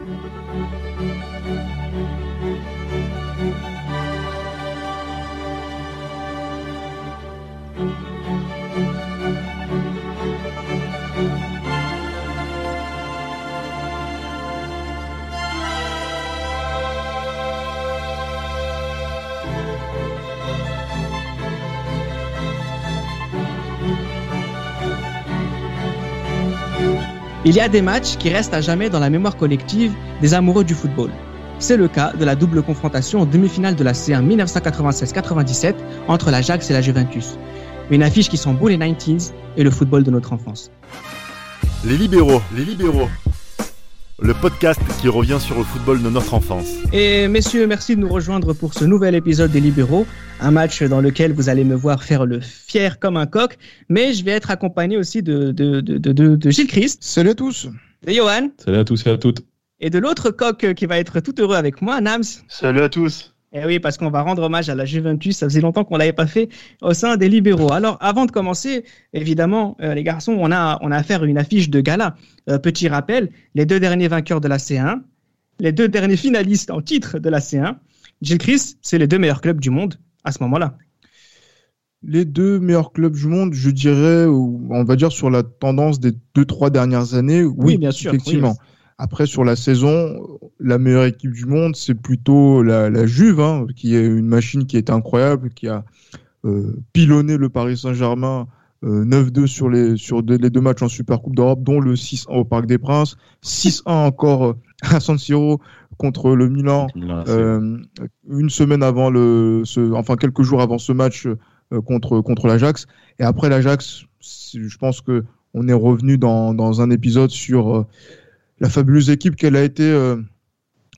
Música Il y a des matchs qui restent à jamais dans la mémoire collective des amoureux du football. C'est le cas de la double confrontation en demi-finale de la C1 1996-97 entre l'Ajax et la Juventus. Une affiche qui beau les 90s et le football de notre enfance. Les libéraux, les libéraux le podcast qui revient sur le football de notre enfance. Et messieurs, merci de nous rejoindre pour ce nouvel épisode des Libéraux, un match dans lequel vous allez me voir faire le fier comme un coq, mais je vais être accompagné aussi de, de, de, de, de Gilles Christ. Salut à tous. De Johan. Salut à tous et à toutes. Et de l'autre coq qui va être tout heureux avec moi, Nams. Salut à tous. Eh oui, parce qu'on va rendre hommage à la Juventus. Ça faisait longtemps qu'on l'avait pas fait au sein des libéraux. Alors, avant de commencer, évidemment, euh, les garçons, on a, on a affaire à une affiche de gala. Euh, petit rappel, les deux derniers vainqueurs de la C1, les deux derniers finalistes en titre de la C1. Gilles Chris, c'est les deux meilleurs clubs du monde à ce moment-là. Les deux meilleurs clubs du monde, je dirais, on va dire sur la tendance des deux, trois dernières années. Oui, bien sûr. Effectivement. Après, sur la saison, la meilleure équipe du monde, c'est plutôt la, la Juve, hein, qui est une machine qui est incroyable, qui a euh, pilonné le Paris Saint-Germain euh, 9-2 sur, les, sur les deux matchs en Super Coupe d'Europe, dont le 6-1 au Parc des Princes, 6-1 encore euh, à San Siro contre le Milan, euh, une semaine avant le, ce, enfin quelques jours avant ce match euh, contre contre l'Ajax. Et après l'Ajax, je pense que on est revenu dans, dans un épisode sur la fabuleuse équipe qu'elle a été euh,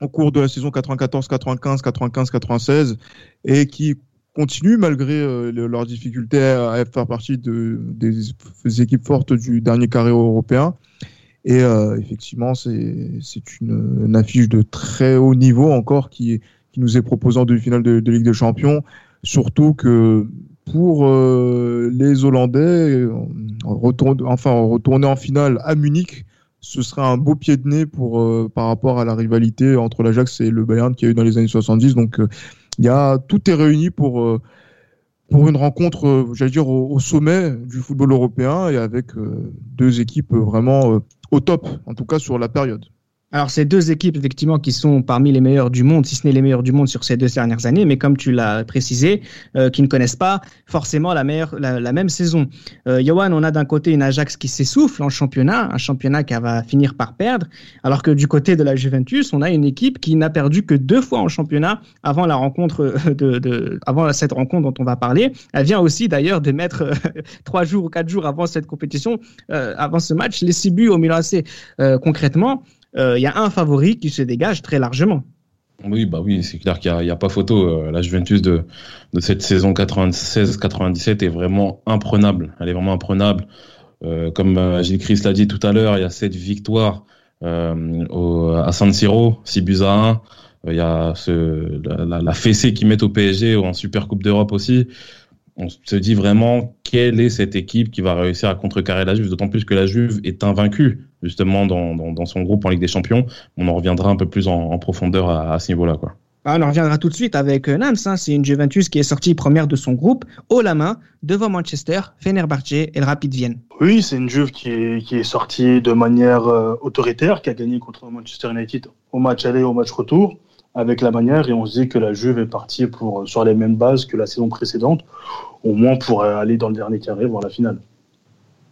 au cours de la saison 94, 95, 95, 96 et qui continue malgré euh, leurs difficultés à, faire partie de, des, équipes fortes du dernier carré européen. Et euh, effectivement, c'est une, une, affiche de très haut niveau encore qui, nous est proposée en demi-finale de, Ligue des Champions. Surtout que pour les Hollandais, enfin retourner en finale à Munich, ce serait un beau pied de nez euh, par rapport à la rivalité entre l'Ajax et le Bayern qu'il y a eu dans les années 70. Donc, euh, il y a, tout est réuni pour, euh, une rencontre, j'allais dire, au, sommet du football européen et avec deux équipes vraiment au top, en tout cas sur la période. Alors, c'est deux équipes, effectivement, qui sont parmi les meilleures du monde, si ce n'est les meilleures du monde sur ces deux dernières années, mais comme tu l'as précisé, euh, qui ne connaissent pas forcément la, meilleure, la, la même saison. Euh, Johan, on a d'un côté une Ajax qui s'essouffle en championnat, un championnat qui va finir par perdre, alors que du côté de la Juventus, on a une équipe qui n'a perdu que deux fois en championnat avant la rencontre de, de avant cette rencontre dont on va parler. Elle vient aussi d'ailleurs de mettre euh, trois jours ou quatre jours avant cette compétition, euh, avant ce match, les six buts au Milan AC. Euh, concrètement, il euh, y a un favori qui se dégage très largement. Oui, bah oui, c'est clair qu'il n'y a, a, pas photo. Euh, la Juventus de, de cette saison 96-97 est vraiment imprenable. Elle est vraiment imprenable. Euh, comme Gilles Christ l'a dit tout à l'heure, il y a cette victoire au, à San Siro, 6 buts à 1. Il y a ce, la, la fessée qu'ils mettent au PSG en Super Coupe d'Europe aussi on se dit vraiment quelle est cette équipe qui va réussir à contrecarrer la Juve, d'autant plus que la Juve est invaincue justement dans, dans, dans, son groupe en Ligue des Champions. On en reviendra un peu plus en, en profondeur à, à ce niveau-là. Quoi. Ah, on en reviendra tout de suite avec euh, Nams. Hein. C'est une Juventus qui est sortie première de son groupe, haut la main, devant Manchester, Fenerbahce et le Rapid Vienne. Oui, c'est une Juve qui est, qui est sortie de manière euh, autoritaire, qui a gagné contre Manchester United au match aller et au match retour avec la manière et on se dit que la Juve est partie pour, sur les mêmes bases que la saison précédente, au moins pour aller dans le dernier carré, voir la finale.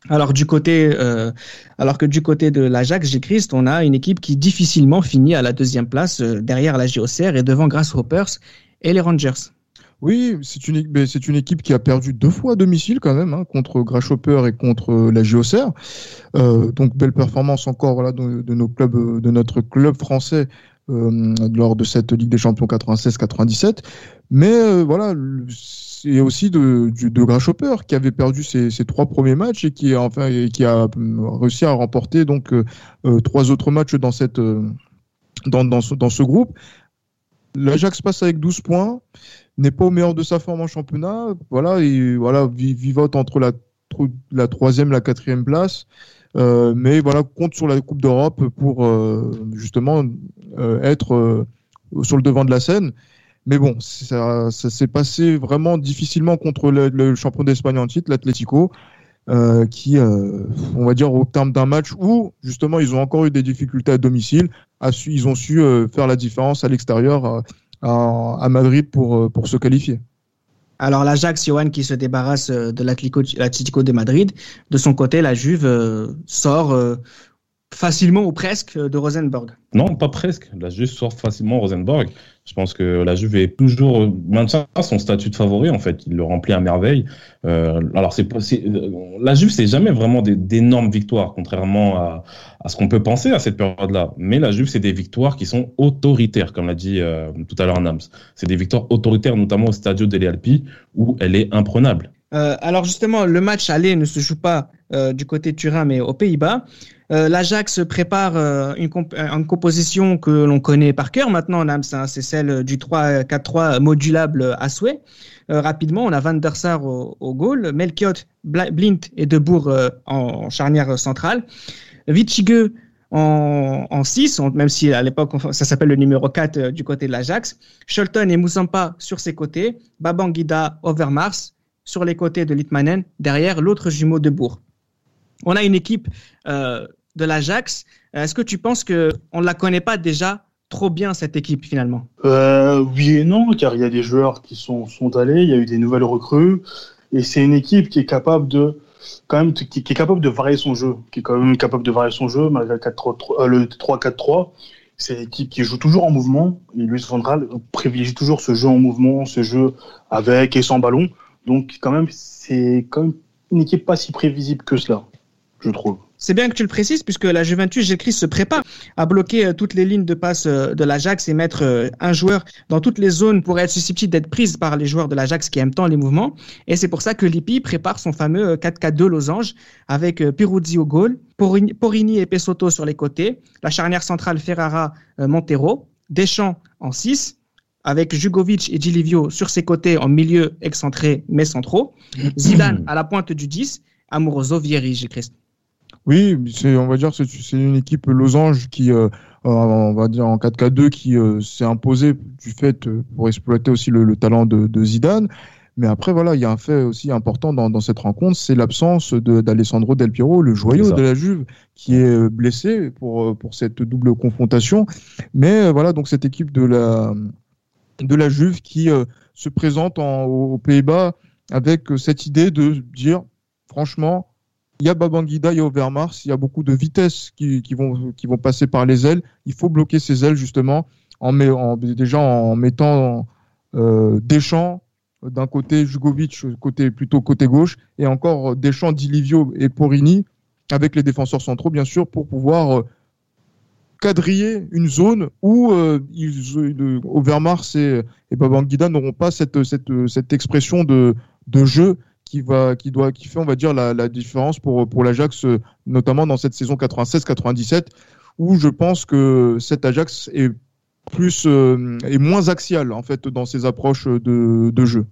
Alors du côté, euh, alors que du côté de l'Ajax, j'ai Christ, on a une équipe qui difficilement finit à la deuxième place euh, derrière la JOCR et devant Grasshoppers et les Rangers. Oui, c'est une, c'est une équipe qui a perdu deux fois à domicile quand même, hein, contre Grasshopper et contre la JOCR. Euh, donc belle performance encore voilà, de, nos clubs, de notre club français euh, lors de cette Ligue des Champions 96-97. Mais euh, voilà, c'est aussi de, de, de qui avait perdu ses, trois premiers matchs et qui, enfin, et qui a réussi à remporter donc euh, trois autres matchs dans, cette, dans, dans ce groupe. L'Ajax passe avec 12 points, n'est pas au meilleur de sa forme en championnat, voilà, et voilà, vivote entre la, la troisième et la quatrième place. Mais voilà, compte sur la Coupe d'Europe pour justement être sur le devant de la scène. Mais bon, ça, s'est passé vraiment difficilement contre le, champion d'Espagne en titre, l'Atlético. Euh, qui, euh, on va dire, au terme d'un match où justement ils ont encore eu des difficultés à domicile, ils ont su euh, faire la différence à l'extérieur à, Madrid pour se qualifier. Alors l'Ajax, Johan, qui se débarrasse de l'Atlético de Madrid, de son côté, la Juve sort facilement ou presque de Rosenborg. Non, pas presque. La Juve sort facilement Rosenborg. Je pense que la Juve est toujours maintient son statut de favori en fait. Il le remplit à merveille. Euh, alors c'est euh, la Juve c'est jamais vraiment d'énormes victoires contrairement à, à ce qu'on peut penser à cette période-là. Mais la Juve c'est des victoires qui sont autoritaires comme l'a dit euh, tout à l'heure Nams. C'est des victoires autoritaires notamment au Stadio delle Alpi où elle est imprenable. Euh, alors justement le match aller ne se joue pas euh, du côté de Turin mais aux Pays-Bas. Euh, L'Ajax prépare euh, une, une, composition que l'on connaît par cœur maintenant, hein, c'est celle du 3-4-3 modulable à souhait. Euh, rapidement, on a Van der Sar au, goal, Melchiot, Blint et Debourg en charnière centrale, Vichige en, en 6, même si à l'époque ça s'appelle le numéro 4 du côté de l'Ajax, Scholton et Moussampa sur ses côtés, Babangida, Overmars sur les côtés de Litmanen, derrière l'autre jumeau de Bourg. On a une équipe euh, de l'Ajax. Euh, est-ce que tu penses qu'on ne la connaît pas déjà trop bien, cette équipe, finalement? Euh, Oui et non, car il y a des joueurs qui sont, sont allés, il y a eu des nouvelles recrues, et c'est une équipe qui est capable de quand même qui, est capable de varier son jeu, qui est quand même capable de varier son jeu malgré le, euh, le 3-4-3. C'est une équipe qui joue toujours en mouvement. Et Luis Central privilégie toujours ce jeu en mouvement, ce jeu avec et sans ballon. Donc quand même, c'est quand même une équipe pas si prévisible que cela, je trouve. C'est bien que tu le précises puisque la Juventus, Gilles se prépare à bloquer euh, toutes les lignes de passe euh, de l'Ajax et mettre euh, un joueur dans toutes les zones pour être susceptible d'être prise par les joueurs de l'Ajax qui aiment tant les mouvements. Et c'est pour ça que Lippi prépare son fameux 4-4-2 losange avec Piruzzi au goal, Porini et Pesotto sur les côtés, la charnière centrale Ferrara-Montero, Deschamps en 6, avec Jugovic et Gilivio sur ses côtés en milieu excentré mais centraux, Zidane à la pointe du 10, Amoroso, Vieri, Christ. Oui, on va dire c'est, c'est une équipe losange qui, euh, on va dire en 4K2, qui euh, s'est imposée du fait euh, pour exploiter aussi le, talent de, de, Zidane. Mais après, voilà, il y a un fait aussi important dans, dans cette rencontre, c'est l'absence de, d'Alessandro Del Piero, le joyau de la Juve, qui est blessé pour, pour cette double confrontation. Mais voilà, donc cette équipe de la, de la Juve qui se présente en, aux Pays-Bas avec cette idée de dire, franchement, il y a Babangida, il y a Overmars, il y a beaucoup de vitesse qui, vont, passer par les ailes. Il faut bloquer ces ailes justement en, déjà en mettant euh, Deschamps d'un côté, Jugovic côté plutôt côté gauche, et encore Deschamps, Dilivio et Porini avec les défenseurs centraux bien sûr pour pouvoir euh, quadriller une zone où euh, ils, Overmars et, Babangida n'auront pas cette, cette, expression de jeu qui va, qui doit, qui fait, on va dire, la, la différence pour pour l'Ajax, euh, notamment dans cette saison 96-97, où je pense que cet Ajax est plus euh, est moins axial en fait dans ses approches de, de jeu.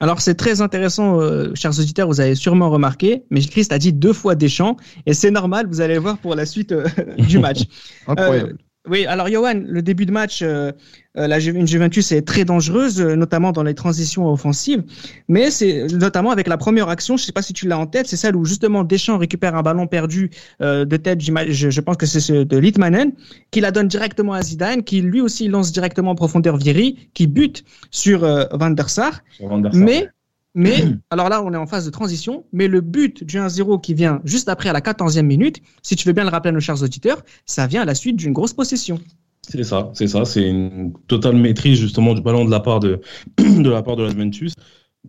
Alors c'est très intéressant, euh, chers auditeurs, vous avez sûrement remarqué, mais Christ a dit deux fois Deschamps, et c'est normal, vous allez voir pour la suite du match. Incroyable. Oui, alors Johan, le début de match, euh, euh la une Juventus est très dangereuse, euh, notamment dans les transitions offensives, mais c'est notamment avec la première action, je ne sais pas si tu l'as en tête, c'est celle où justement Deschamps récupère un ballon perdu euh, de tête, je, je, pense que c'est de Litmanen, qui la donne directement à Zidane, qui lui aussi lance directement en profondeur Vieri, qui bute sur Van der Sar, mais mais alors là, on est en phase de transition. Mais le but du 1-0 qui vient juste après à la 14e minute, si tu veux bien le rappeler à nos chers auditeurs, ça vient à la suite d'une grosse possession. C'est ça, c'est ça, c'est une totale maîtrise justement du ballon de la part de, la part de la Juventus.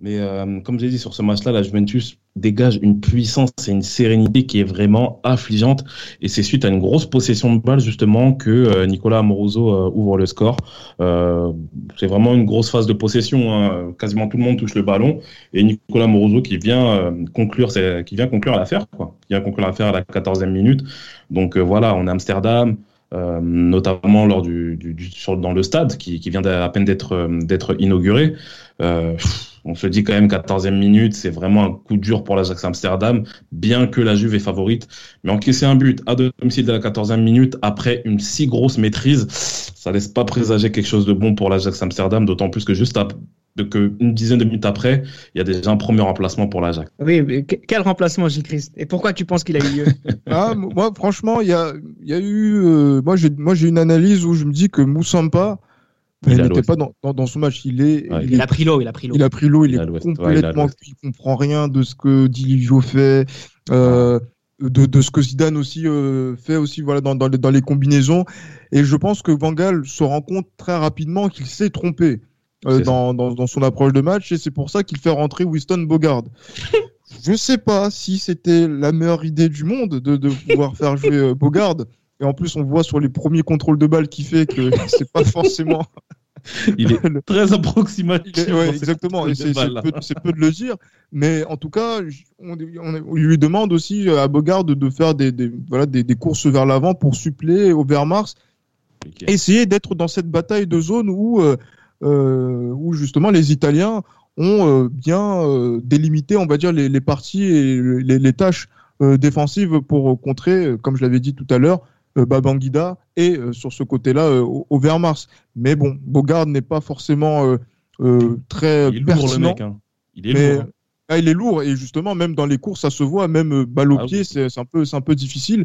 Mais euh, comme j'ai dit sur ce match-là, la Juventus dégage une puissance et une sérénité qui est vraiment affligeante. Et c'est suite à une grosse possession de balle justement que euh, Nicolas Amoroso euh, ouvre le score. c'est vraiment une grosse phase de possession. Hein. Quasiment tout le monde touche le ballon et Nicolas Amoroso qui vient conclure, qui vient conclure l'affaire, quoi. Qui vient conclure l'affaire à la 14e minute. Donc voilà, on est Amsterdam. notamment lors du, dans le stade qui, vient à peine d'être d'être inauguré. Euh, On se dit quand même 14e minute, c'est vraiment un coup dur pour l'Ajax Amsterdam, bien que la Juve est favorite. Mais encaisser un but à domicile de la 14e minute après une si grosse maîtrise, ça laisse pas présager quelque chose de bon pour l'Ajax Amsterdam, d'autant plus que juste que une dizaine de minutes après, il y a déjà un premier remplacement pour l'Ajax. Oui, mais quel remplacement, Gilles Christ Et pourquoi tu penses qu'il a eu lieu? Ah, Moi, franchement, il y a, y a eu. Euh, moi, j'ai, moi, j'ai une analyse où je me dis que Moussampa, il n'était pas dans, dans, son match. Il est. il, a pris l'eau. Il a pris l'eau. Il a pris l'eau. Il, est complètement. il, comprend rien de ce que Dilivio fait. Euh, de, de, ce que Zidane aussi euh, fait aussi voilà dans, dans, les, dans les combinaisons et je pense que Van Gaal se rend compte très rapidement qu'il s'est trompé euh, dans, dans, son approche de match et c'est pour ça qu'il fait rentrer Winston Bogard. Je sais pas si c'était la meilleure idée du monde de, de pouvoir faire jouer euh, Bogard. Et en plus, on voit sur les premiers contrôles de balles qu'il fait que c'est pas forcément. Il est très approximatif. exactement. c'est peu, de le dire. Mais en tout cas, on, lui demande aussi euh, à Bogard de, faire des, des voilà, des, des, courses vers l'avant pour suppléer Overmars. Essayer d'être dans cette bataille de zone où euh, où justement les Italiens ont euh, bien euh, délimité, on va dire, les, parties et les, tâches défensives pour contrer, comme je l'avais dit tout à l'heure, Babangida et sur ce côté-là au Wehrmacht. Mais bon, Bogard n'est pas forcément très il est pertinent. le mec, hein. Il est lourd. Hein. Ah, il est lourd et justement même dans les courses ça se voit même euh, balle au ah pied c'est un peu c'est un peu difficile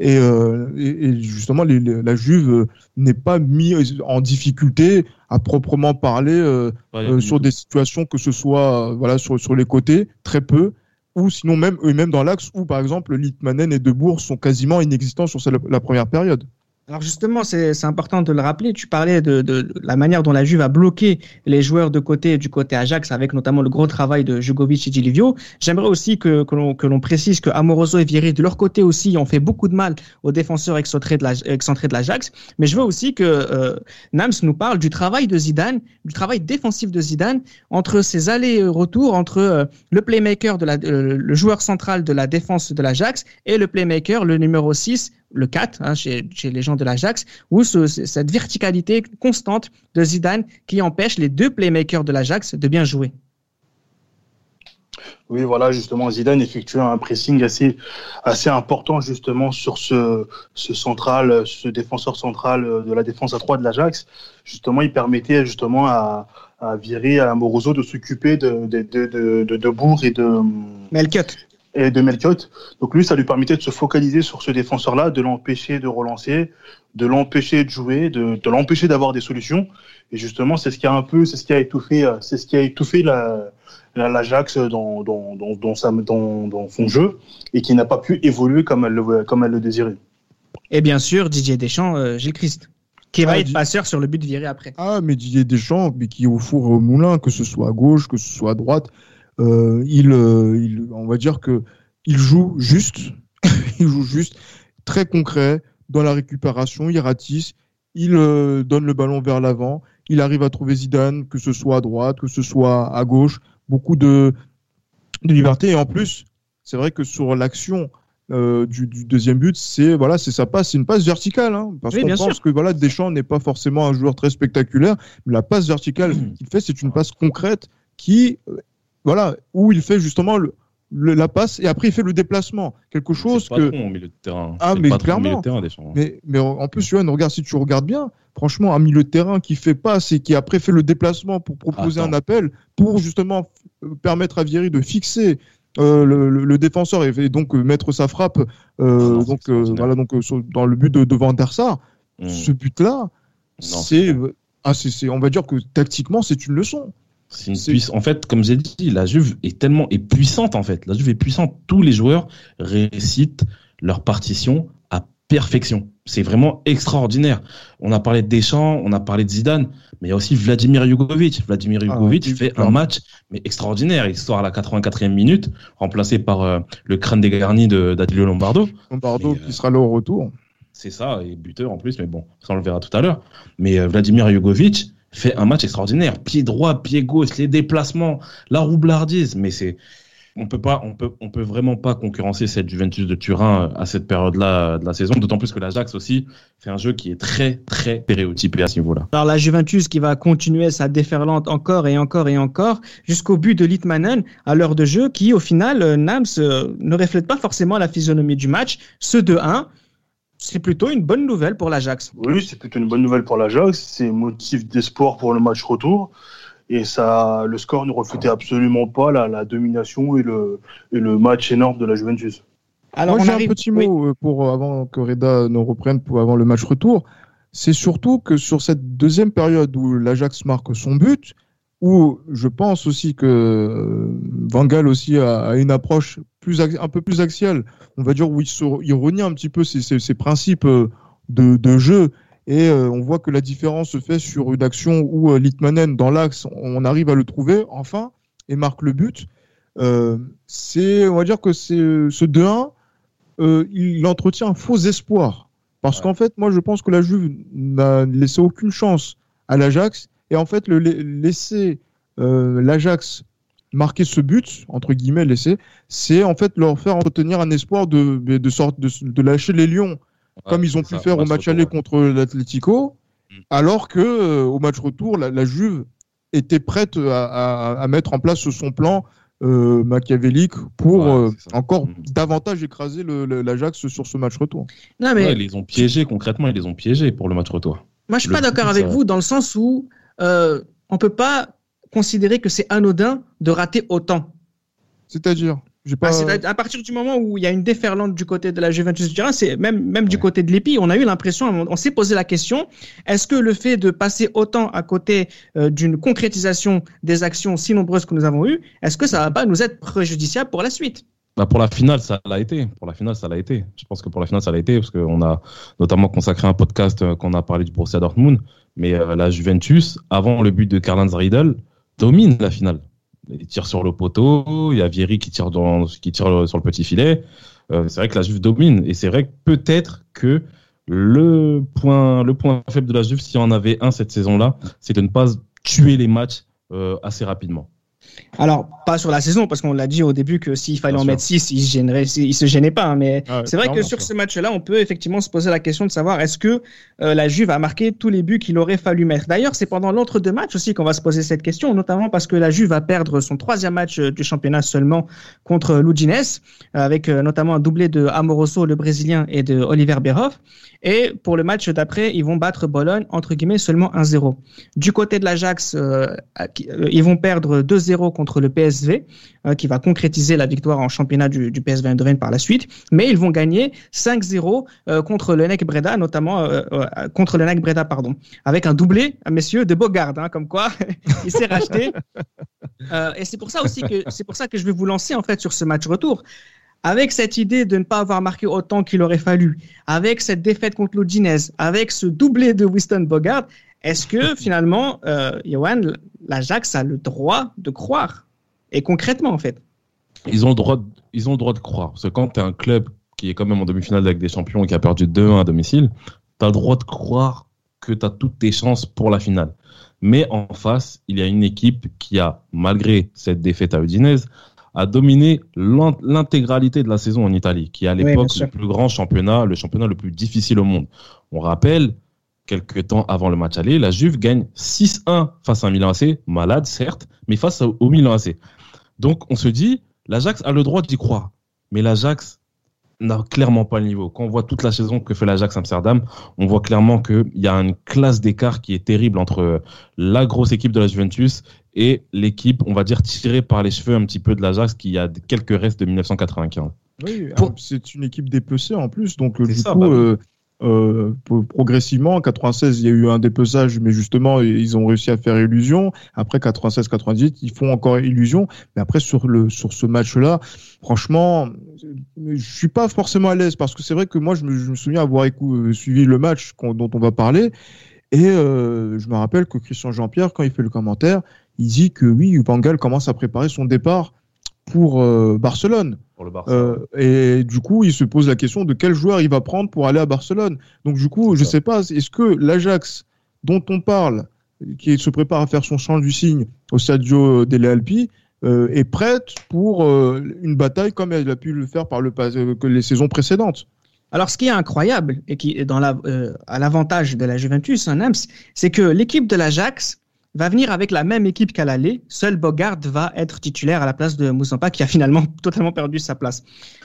et, euh, et, justement la Juve euh, n'est pas mis en difficulté à proprement parler euh, sur des situations que ce soit voilà sur sur les côtés très peu ou sinon même eux même dans l'axe où par exemple Litmanen et Debourg sont quasiment inexistants sur la première période. Alors justement, c'est important de le rappeler. Tu parlais de, la manière dont la Juve a bloqué les joueurs de côté du côté Ajax, avec notamment le gros travail de Jugovic et Livio. J'aimerais aussi que, que l'on précise que Amoroso et Vieri, de leur côté aussi, ont fait beaucoup de mal aux défenseurs excentrés de l'Ajax. Mais je veux aussi que euh, Nams nous parle du travail de Zidane, du travail défensif de Zidane, entre ses allers-retours, entre euh, le playmaker, de la, euh, le joueur central de la défense de l'Ajax et le playmaker, le numéro 6, le 4 hein, chez, chez, les gens de l'Ajax, où cette verticalité constante de Zidane qui empêche les deux playmakers de l'Ajax de bien jouer. Oui, voilà, justement, Zidane effectuait un pressing assez, assez important justement sur ce, ce central, ce défenseur central de la défense à 3 de l'Ajax. Justement, il permettait justement à, à Virer, à Moroso de s'occuper de, de, de, de, de Bourg et de Melchiot et de Melchiot. Donc lui, ça lui permettait de se focaliser sur ce défenseur-là, de l'empêcher de relancer, de l'empêcher de jouer, de, de l'empêcher d'avoir des solutions. Et justement, c'est ce qui a un peu, c'est ce qui a étouffé, euh, c'est ce qui a étouffé la, l'Ajax dans, dans, dans, dans, sa, dans, dans son jeu et qui n'a pas pu évoluer comme elle le, comme elle le désirait. Et bien sûr, Didier Deschamps, euh, Gilles Christ, qui va ah, être passeur sur le but viré après. Ah, mais Didier Deschamps, mais qui est au four au moulin, que ce soit à gauche, que ce soit à droite, euh, il, euh, il, on va dire que il joue juste, il joue juste, très concret dans la récupération, il ratisse, il euh, donne le ballon vers l'avant, il arrive à trouver Zidane, que ce soit à droite, que ce soit à gauche, beaucoup de, de liberté. Et en plus, c'est vrai que sur l'action euh, du, du, deuxième but, c'est voilà, c'est sa passe, c'est une passe verticale, hein, parce qu'on pense sûr. que voilà, Deschamps n'est pas forcément un joueur très spectaculaire, mais la passe verticale qu'il fait, c'est une passe concrète qui voilà, où il fait justement le, la passe et après il fait le déplacement. Quelque chose que. Au milieu de terrain. Ah, mais clairement. Terrain, mais, mais en plus, Johan, regarde, si tu regardes bien, franchement, un milieu de terrain qui fait passe et qui après fait le déplacement pour proposer un appel, pour justement permettre à Vieri de fixer euh, le, le, défenseur et, donc euh, mettre sa frappe euh, ah donc, euh, voilà, donc, dans le but de, de Van der Sar. Mmh. Ce but-là, c'est. Ah, on va dire que tactiquement, c'est une leçon. En fait, comme j'ai dit, la Juve est tellement est puissante en fait. La Juve est puissante. Tous les joueurs récitent leur partition à perfection. C'est vraiment extraordinaire. On a parlé de Deschamps, on a parlé de Zidane, mais il y a aussi Vladimir Jugovic. Vladimir Jugovic ah, fait un match mais extraordinaire. Sort à la 84e minute, remplacé par euh, le crâne dégarni d'Adilio Lombardo. Lombardo qui euh, sera là au retour. C'est ça, et buteur en plus, mais bon, ça on le verra tout à l'heure. Mais euh, Vladimir Jugovic, fait un match extraordinaire. Pied droit, pied gauche, les déplacements, la roublardise. Mais c'est. on peut pas, on peut, on peut vraiment pas concurrencer cette Juventus de Turin à cette période-là de la saison, d'autant plus que l'Ajax aussi fait un jeu qui est très, très stéréotypé à ce niveau-là. Alors la Juventus qui va continuer sa déferlante encore et encore et encore jusqu'au but de Litmanen à l'heure de jeu, qui au final, euh, Nams euh, ne reflète pas forcément la physionomie du match. Ce 2-1, c'est plutôt une bonne nouvelle pour l'Ajax. Oui, c'est plutôt une bonne nouvelle pour l'Ajax. C'est motif d'espoir pour le match retour. Et ça, le score ne reflétait absolument pas la, domination et le, le match énorme de la Juventus. Alors, Moi, j'ai un petit mot euh, pour euh, avant que Reda nous reprenne pour avant le match retour. C'est surtout que sur cette deuxième période où l'Ajax marque son but, où je pense aussi que euh, Van Gaal aussi a, une approche plus un peu plus axiale, on va dire où il, il renie un petit peu ses, ses, principes de, de jeu et euh, on voit que la différence se fait sur une action où euh, Litmanen, dans l'axe, on arrive à le trouver enfin et marque le but. Euh, c'est, on va dire que c'est ce 2-1, il entretient un faux espoir. Parce qu'en fait, moi, je pense que la Juve n'a laissé aucune chance à l'Ajax. Et en fait, le, laisser l'Ajax marquer ce but, entre guillemets, laisser, c'est en fait leur faire entretenir un espoir de, de, de, de lâcher les lions comme ils ont pu faire au match aller contre l'Atlético, mm. alors que euh, au match retour, la, Juve était prête à, mettre en place son plan euh, machiavélique pour euh, encore mm. davantage écraser l'Ajax sur ce match retour. Non, mais... ils les ont piégés concrètement, ils les ont piégés pour le match retour. Moi, je suis pas d'accord avec vous dans le sens où euh, on peut pas considérer que c'est anodin de rater autant. C'est-à-dire bah, à partir du moment où il y a une déferlante du côté de la Juventus du c'est même même du côté de l'EPI, on a eu l'impression, on, s'est posé la question est-ce que le fait de passer autant à côté euh, d'une concrétisation des actions si nombreuses que nous avons eues, est-ce que ça va pas nous être préjudiciable pour la suite? Bah pour la finale, ça l'a été. Pour la finale, ça l'a été. Je pense que pour la finale, ça l'a été parce qu'on a notamment consacré un podcast euh, qu'on a parlé du Borussia Dortmund. Mais euh, la Juventus, avant le but de Karl-Heinz Riedel, domine la finale il tire sur le poteau, il y a Vieri qui tire, dans, sur le petit filet. Euh, c'est vrai que la Juve domine et c'est vrai que peut-être que le point, le point faible de la Juve, s'il y en avait un cette saison-là, c'est de ne pas tuer les matchs euh, assez rapidement. Alors, pas sur la saison, parce qu'on l'a dit au début que s'il fallait en mettre 6, il, se se gênait pas. Hein, mais ah c'est vrai que sur ce match-là, on peut effectivement se poser la question de savoir est-ce que euh, la Juve a marqué tous les buts qu'il aurait fallu mettre. D'ailleurs, c'est pendant l'entre-deux matchs aussi qu'on va se poser cette question, notamment parce que la Juve va perdre son troisième match euh, du championnat seulement contre l'Udines, euh, avec notamment un doublé de Amoroso, le Brésilien, et de Oliver Berhoff. Et pour le match d'après, ils vont battre Bologne, entre guillemets, seulement 1-0. Du côté de l'Ajax, ils vont perdre 2-0 contre le PSV, euh, qui va concrétiser la victoire en championnat du, PSV Eindhoven par la suite. Mais ils vont gagner 5-0 euh, contre le NEC Breda, notamment euh, contre le NEC Breda, pardon, avec un doublé, messieurs, de Bogard, hein, comme quoi il s'est racheté. et c'est pour ça aussi que c'est pour ça que je vais vous lancer en fait sur ce match retour avec cette idée de ne pas avoir marqué autant qu'il aurait fallu, avec cette défaite contre l'Odinez, avec ce doublé de Winston Bogart, est-ce que finalement, euh, Johan, l'Ajax a le droit de croire? Et concrètement, en fait ils ont, le droit de, ils ont le droit de croire. Parce que quand tu es un club qui est quand même en demi-finale avec des champions et qui a perdu 2-1 à domicile, tu as le droit de croire que tu as toutes tes chances pour la finale. Mais en face, il y a une équipe qui a, malgré cette défaite à Udinese, a dominé l'intégralité de la saison en Italie, qui est à l'époque le plus grand championnat, le championnat le plus difficile au monde. On rappelle, quelques temps avant le match aller, la Juve gagne 6-1 face à un Milan AC, malade certes, mais face au Milan AC. Donc on se dit, l'Ajax a le droit d'y croire, mais l'Ajax n'a clairement pas le niveau. Quand on voit toute la saison que fait l'Ajax Amsterdam, on voit clairement qu'il y a une classe d'écart qui est terrible entre la grosse équipe de la Juventus et l'équipe, on va dire, tirée par les cheveux un petit peu de l'Ajax qui a quelques restes de 1995. Oui, c'est une équipe dépecée en plus, donc du coup, bah euh, euh, progressivement. En 96, il y a eu un dépeçage, mais justement, ils ont réussi à faire illusion. Après 96-98, ils font encore illusion. Mais après, sur, ce match-là, franchement, je suis pas forcément à l'aise parce que c'est vrai que moi, je me, souviens avoir euh, suivi le match dont on va parler. Et euh, je me rappelle que Christian Jean-Pierre, quand il fait le commentaire, il dit que oui, Bangal commence à préparer son départ pour euh, Barcelone. Euh, et du coup, il se pose la question de quel joueur il va prendre pour aller à Barcelone. Donc du coup, je ne sais pas, est-ce que l'Ajax dont on parle, qui se prépare à faire son champ du signe au Stadio delle Alpi, est prête pour une bataille comme elle a pu le faire par le que les saisons précédentes? Alors, ce qui est incroyable et qui est dans la, à l'avantage de la Juventus, un hein, c'est que l'équipe de l'Ajax va venir avec la même équipe qu'à l'aller. Seul Bogart va être titulaire à la place de Moussampa qui a finalement totalement perdu sa place.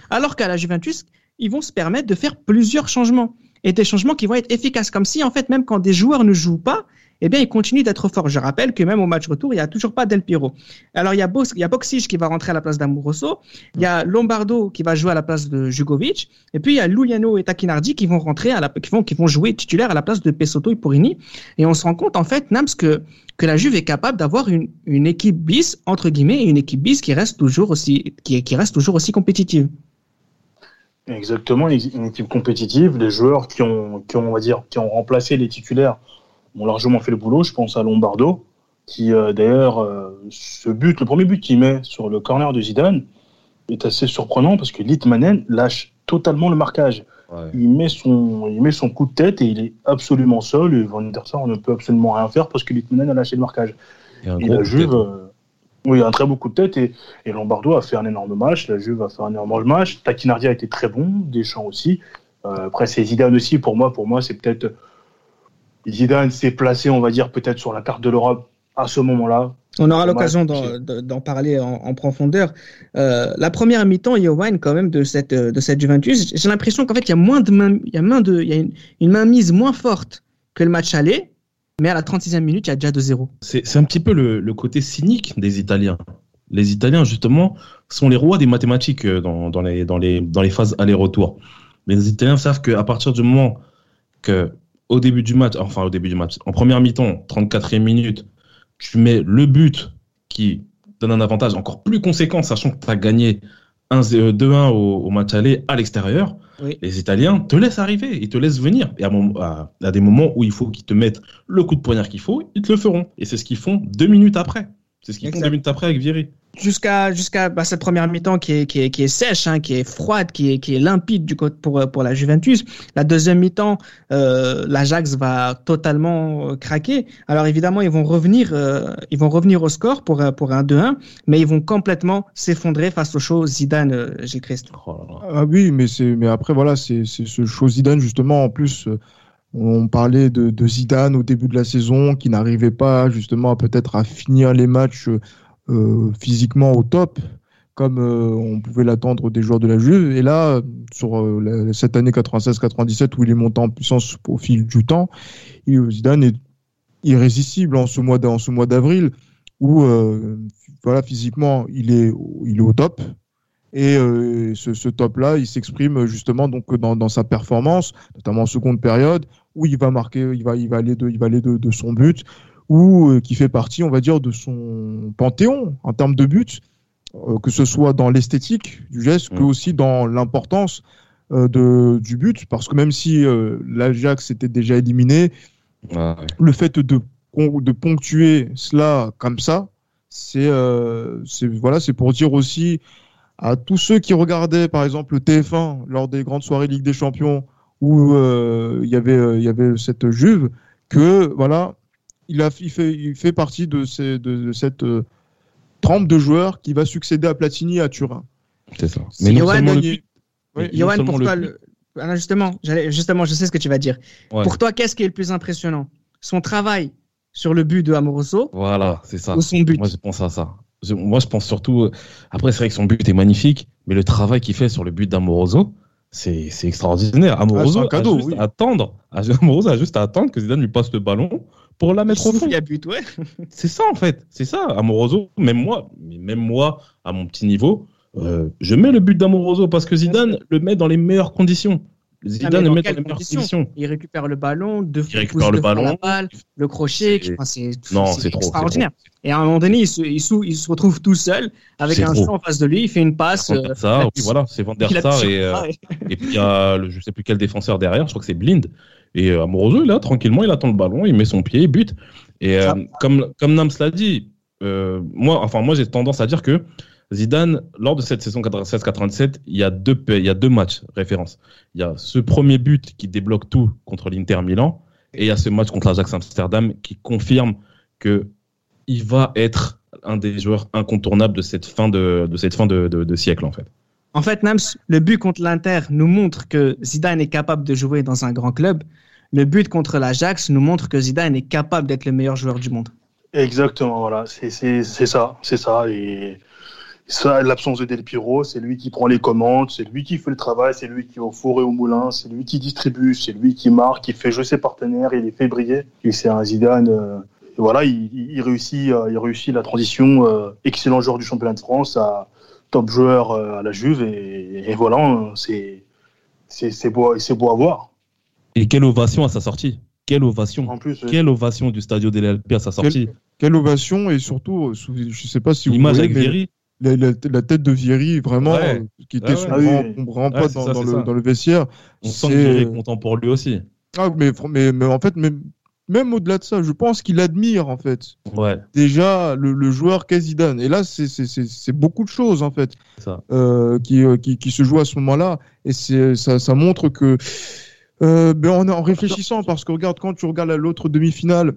Alors qu'à la Juventus, ils vont se permettre de faire plusieurs changements et des changements qui vont être efficaces. Comme si, en fait, même quand des joueurs ne jouent pas, eh bien, ils continuent d'être forts. Je rappelle que même au match retour, il n'y a toujours pas Del Piro. Alors, il y a, Bo il y a Boxic qui va rentrer à la place d'Amoroso, il y a Lombardo qui va jouer à la place de Jugovic, et puis il y a Luliano et Takinardi qui vont rentrer à la, qui vont, qui vont jouer titulaire à la place de Pesotto et Porini. Et on se rend compte, en fait, Nams, que, que la Juve est capable d'avoir une, une équipe bis, entre guillemets, et une équipe bis qui reste toujours aussi, qui, qui reste toujours aussi compétitive. Exactement, une équipe compétitive, des joueurs qui ont, qui ont, on va dire, qui ont remplacé les titulaires ont largement fait le boulot. Je pense à Lombardo, qui euh, d'ailleurs, euh, ce but, le premier but qu'il met sur le corner de Zidane, est assez surprenant parce que Litmanen lâche totalement le marquage. Il, met son, il met son coup de tête et il est absolument seul. Et Van der Sar ne peut absolument rien faire parce que Litmanen a lâché le marquage. Et, la Juve, oui, un très beau coup de tête et, et, Lombardo a fait un énorme match. La Juve a fait un énorme match. Taquinardi a été très bon, Deschamps aussi. Euh, après, c'est Zidane aussi. Pour moi, pour moi, c'est peut-être Zidane s'est placé, on va dire, peut-être sur la carte de l'Europe à ce moment-là. On aura l'occasion d'en parler en, profondeur. Euh, la première mi-temps, Johan, quand même, de cette, de cette Juventus, j'ai l'impression qu'en fait, il y a moins de il y a main de, il y a une, une mainmise moins forte que le match aller. Mais à la 36e minute, il y a déjà 2-0. C'est un petit peu le, côté cynique des Italiens. Les Italiens, justement, sont les rois des mathématiques euh, dans, dans les, dans, les, dans les phases aller-retour. Les Italiens savent qu'à partir du moment que, au début du match, enfin au début du match, en première mi-temps, 34e minute, tu mets le but qui donne un avantage encore plus conséquent, sachant que tu as gagné 2-1 euh, au, match aller à l'extérieur, les Italiens te laissent arriver, ils te laissent venir. Et à, à des moments où il faut qu'ils te mettent le coup de poignard qu'il faut, ils te le feront. Et c'est ce qu'ils font deux minutes après. C'est ce qu'ils font deux minutes après avec Vieri jusqu'à jusqu'à bah, cette première mi-temps qui est, qui est, qui est sèche, hein, qui est froide, qui est, qui est limpide du côté pour, pour la Juventus. La deuxième mi-temps, euh, l'Ajax va totalement euh, craquer. Alors évidemment, ils vont revenir, euh, ils vont revenir au score pour, pour un 2-1, mais ils vont complètement s'effondrer face au show Zidane, euh, Gilles. Oh ah oui, mais, mais après, voilà, c'est, ce show Zidane, justement, en plus. On parlait de, de, Zidane au début de la saison qui n'arrivait pas justement peut-être à finir les matchs physiquement au top, comme euh, on pouvait l'attendre des joueurs de la Juve. Et là, sur euh, cette année 96-97 où il est monté en puissance au fil du temps, Zidane est irrésistible en ce mois mois d'avril où voilà physiquement il est il est au top et ce, top là il s'exprime justement donc dans, sa performance notamment en seconde période où il va marquer il va il va aller de il va aller de son but ou euh, qui fait partie, on va dire, de son panthéon en termes de but, euh, que ce soit dans l'esthétique du geste, que mm. aussi dans l'importance euh, de, du but, parce que même si l'Ajax était déjà éliminé, le fait de, de ponctuer cela comme ça, c'est voilà, c'est pour dire aussi à tous ceux qui regardaient par exemple le TF1 lors des grandes soirées Ligue des Champions où il y avait il y avait cette Juve que voilà il, a, il, fait, il fait partie de, ces, de, cette euh, trempe de joueurs qui va succéder à Platini à Turin. C'est ça. Mais non Johan, Johan pour toi, le... Ah justement, justement, je sais ce que tu vas dire. Pour toi, qu'est-ce qui est le plus impressionnant? Son travail sur le but de Amoroso Voilà, c'est ça. Ou son but? Moi, je pense à ça. moi, je pense surtout. Euh, après, c'est vrai que son but est magnifique, mais le travail qu'il fait sur le but d'Amoroso, c'est extraordinaire. Amoroso ah, cadeau, a juste à attendre. Amoroso a juste à attendre que Zidane lui passe le ballon pour la mettre au fond. but, ouais. c'est ça en fait, c'est ça. Amoroso, même moi, même moi, à mon petit niveau, euh, je mets le but d'Amoroso parce que Zidane le met dans les meilleures conditions. Zidane le met dans les meilleures conditions. Il récupère le ballon, deux il récupère le ballon, la balle, le crochet, c'est extraordinaire. Et à un moment donné, il se, il se, retrouve tout seul avec un champ en face de lui, il fait une passe. Euh, ça, oui, voilà, c'est Van der Sar et, euh, et puis il y a le, je sais plus quel défenseur derrière, je crois que c'est Blind et euh, Amoroso, là, tranquillement, il attend le ballon, il met son pied, il bute. Et euh, comme, comme Nams l'a dit, euh, moi, enfin, moi, j'ai tendance à dire que Zidane, lors de cette saison 96-87, il y a deux, il y a deux matchs référence. Il y a ce premier but qui débloque tout contre l'Inter Milan, et il y a ce match contre l'Ajax Amsterdam qui confirme que il va être un des joueurs incontournables de cette fin de, de cette fin de, de, siècle en fait. En fait, Nams, le but contre l'Inter nous montre que Zidane est capable de jouer dans un grand club. Le but contre l'Ajax nous montre que Zidane est capable d'être le meilleur joueur du monde. Exactement, voilà, c'est ça, c'est ça. Et l'absence de Del Piro, c'est lui qui prend les commandes, c'est lui qui fait le travail, c'est lui qui va au four et au moulin, c'est lui qui distribue, c'est lui qui marque, qui fait jouer ses partenaires, il les fait briller. Et c'est un Zidane. Euh, voilà, il, réussit, euh, il réussit la transition euh, excellent joueur du championnat de France à top joueur à la Juve et, voilà, c'est c'est beau, c'est beau à voir. Et quelle ovation à sa sortie. Quelle ovation. En plus, Quelle ovation du Stadio de l'LP à sa sortie. quelle, ovation et surtout, je sais pas si vous L'image avec Vieri. la, tête de Vieri, vraiment, euh, qui était souvent, on pas dans, le, dans, le, vestiaire. On sent qu'il est content pour lui aussi. Ah, mais, mais, mais en fait, même, même au-delà de ça, je pense qu'il admire, en fait, ouais. déjà le, le joueur Kazidane. Et là, c'est beaucoup de choses, en fait, euh, qui, euh, qui, qui, se jouent à ce moment-là. Et ça, ça montre que. Euh, ben en, en réfléchissant, parce que regarde, quand tu regardes l'autre demi-finale,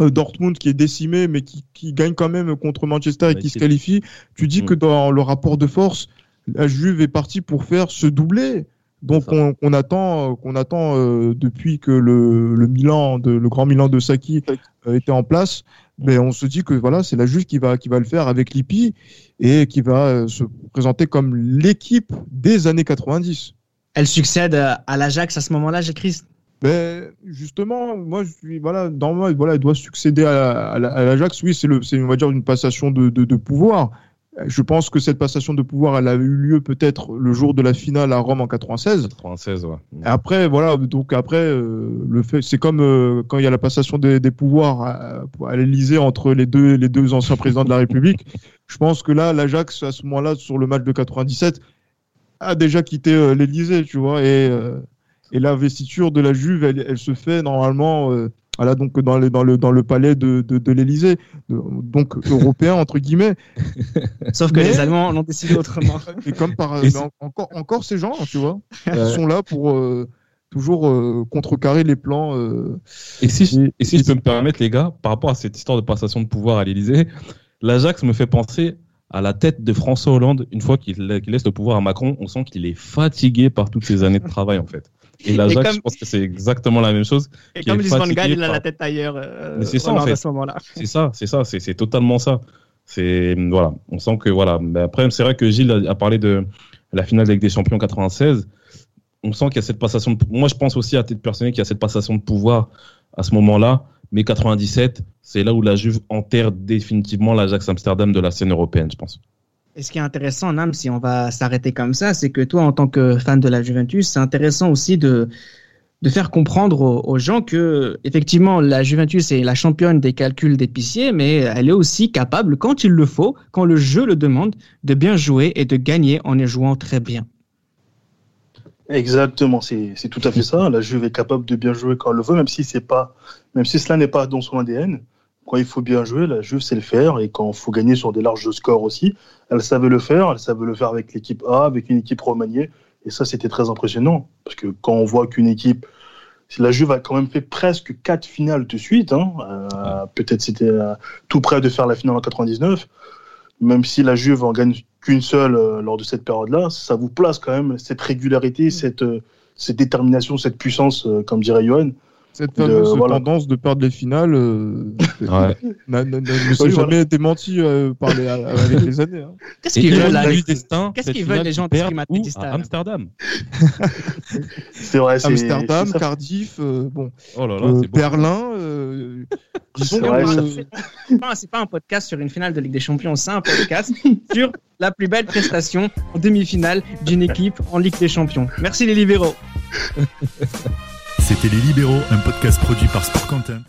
euh, Dortmund qui est décimé mais qui, qui, gagne quand même contre Manchester et qui se qualifie, tu dis que dans le rapport de force, la Juve est partie pour faire se doubler. Donc on, on, attend, qu'on attend euh, depuis que le, le Milan, de, le grand Milan de Saki euh, était en place, mais on se dit que voilà, c'est la Juve qui va qui va le faire avec Lippi et qui va se présenter comme l'équipe des années 90. Elle succède à l'Ajax à ce moment-là, j'ai Christ ben, justement, moi, je suis, voilà, normalement, voilà, il doit succéder à, à, l'Ajax. Oui, c'est le, c'est, on va dire, une passation de, de, de, pouvoir. Je pense que cette passation de pouvoir, elle a eu lieu peut-être le jour de la finale à Rome en 96. 96, ouais. après, voilà, donc après, euh, le fait, c'est comme euh, quand il y a la passation des, des pouvoirs à, à l'Élysée entre les deux, les deux anciens présidents de la République. Je pense que là, l'Ajax, à ce moment-là, sur le match de 97, a déjà quitté euh, l'Élysée, tu vois, et et la vestiture de la Juve, elle, se fait normalement euh, voilà, donc dans, le, dans, le, dans le palais de, de, de l'Elysée, donc européen entre guillemets. Sauf que les Allemands l'ont décidé autrement. Et comme par encore, encore ces gens, tu vois, ils sont là pour euh, toujours euh, contrecarrer les plans. Et si, et, si je peux me permettre, les gars, par rapport à cette histoire de passation de pouvoir à l'Elysée, l'Ajax me fait penser à la tête de François Hollande, une fois qu'il laisse le pouvoir à Macron, on sent qu'il est fatigué par toutes ces années de travail en fait. Et l'Ajax, je pense que c'est exactement la même chose. Et comme Lisbonne gagne, il a la tête ailleurs. Euh, c'est ça, en fait. C'est ça, c'est ça, c'est totalement ça. C'est voilà, on sent que voilà. Mais après, c'est vrai que Gilles a, parlé de la finale avec des champions 96. On sent qu'il y a cette passation. De... Moi, je pense aussi à titre personnel qu'il y a cette passation de pouvoir à ce moment-là. Mais 97, c'est là où la Juve enterre définitivement l'Ajax Amsterdam de la scène européenne, je pense. Et ce qui est intéressant, Nam, si on va s'arrêter comme ça, c'est que toi, en tant que fan de la Juventus, c'est intéressant aussi de, de faire comprendre aux, gens que, effectivement, la Juventus est la championne des calculs d'épicier, mais elle est aussi capable, quand il le faut, quand le jeu le demande, de bien jouer et de gagner en y jouant très bien. Exactement, c'est tout à fait ça. La Juve est capable de bien jouer quand elle le veut, même si pas, même si cela n'est pas dans son ADN quand il faut bien jouer, la Juve sait le faire et quand il faut gagner sur des larges scores aussi, elle savait le faire. Elle savait le faire avec l'équipe A, avec une équipe remaniée. Et ça, c'était très impressionnant. Parce que quand on voit qu'une équipe. La Juve a quand même fait presque quatre finales de suite. Hein, euh, peut-être c'était euh, tout près de faire la finale en 99. Même si la Juve en gagne qu'une seule euh, lors de cette période-là, ça vous place quand même cette régularité, cette, cette détermination, cette puissance, comme dirait Johan. Cette fameuse tendance de perdre les finales euh, ne s'est jamais démentie euh, par les, avec les années. Hein. Qu'est-ce qu'ils veulent, la... Qu'est-ce qu'ils veulent les gens de à Amsterdam C'est vrai, Amsterdam, Cardiff, euh, bon, oh là là, euh, Berlin. Euh, disons, c'est pas un podcast sur une finale de Ligue des Champions, c'est un podcast sur la plus belle prestation en demi-finale d'une équipe en Ligue des Champions. Merci les libéraux. C'était Les Libéraux, un podcast produit par Sport Content.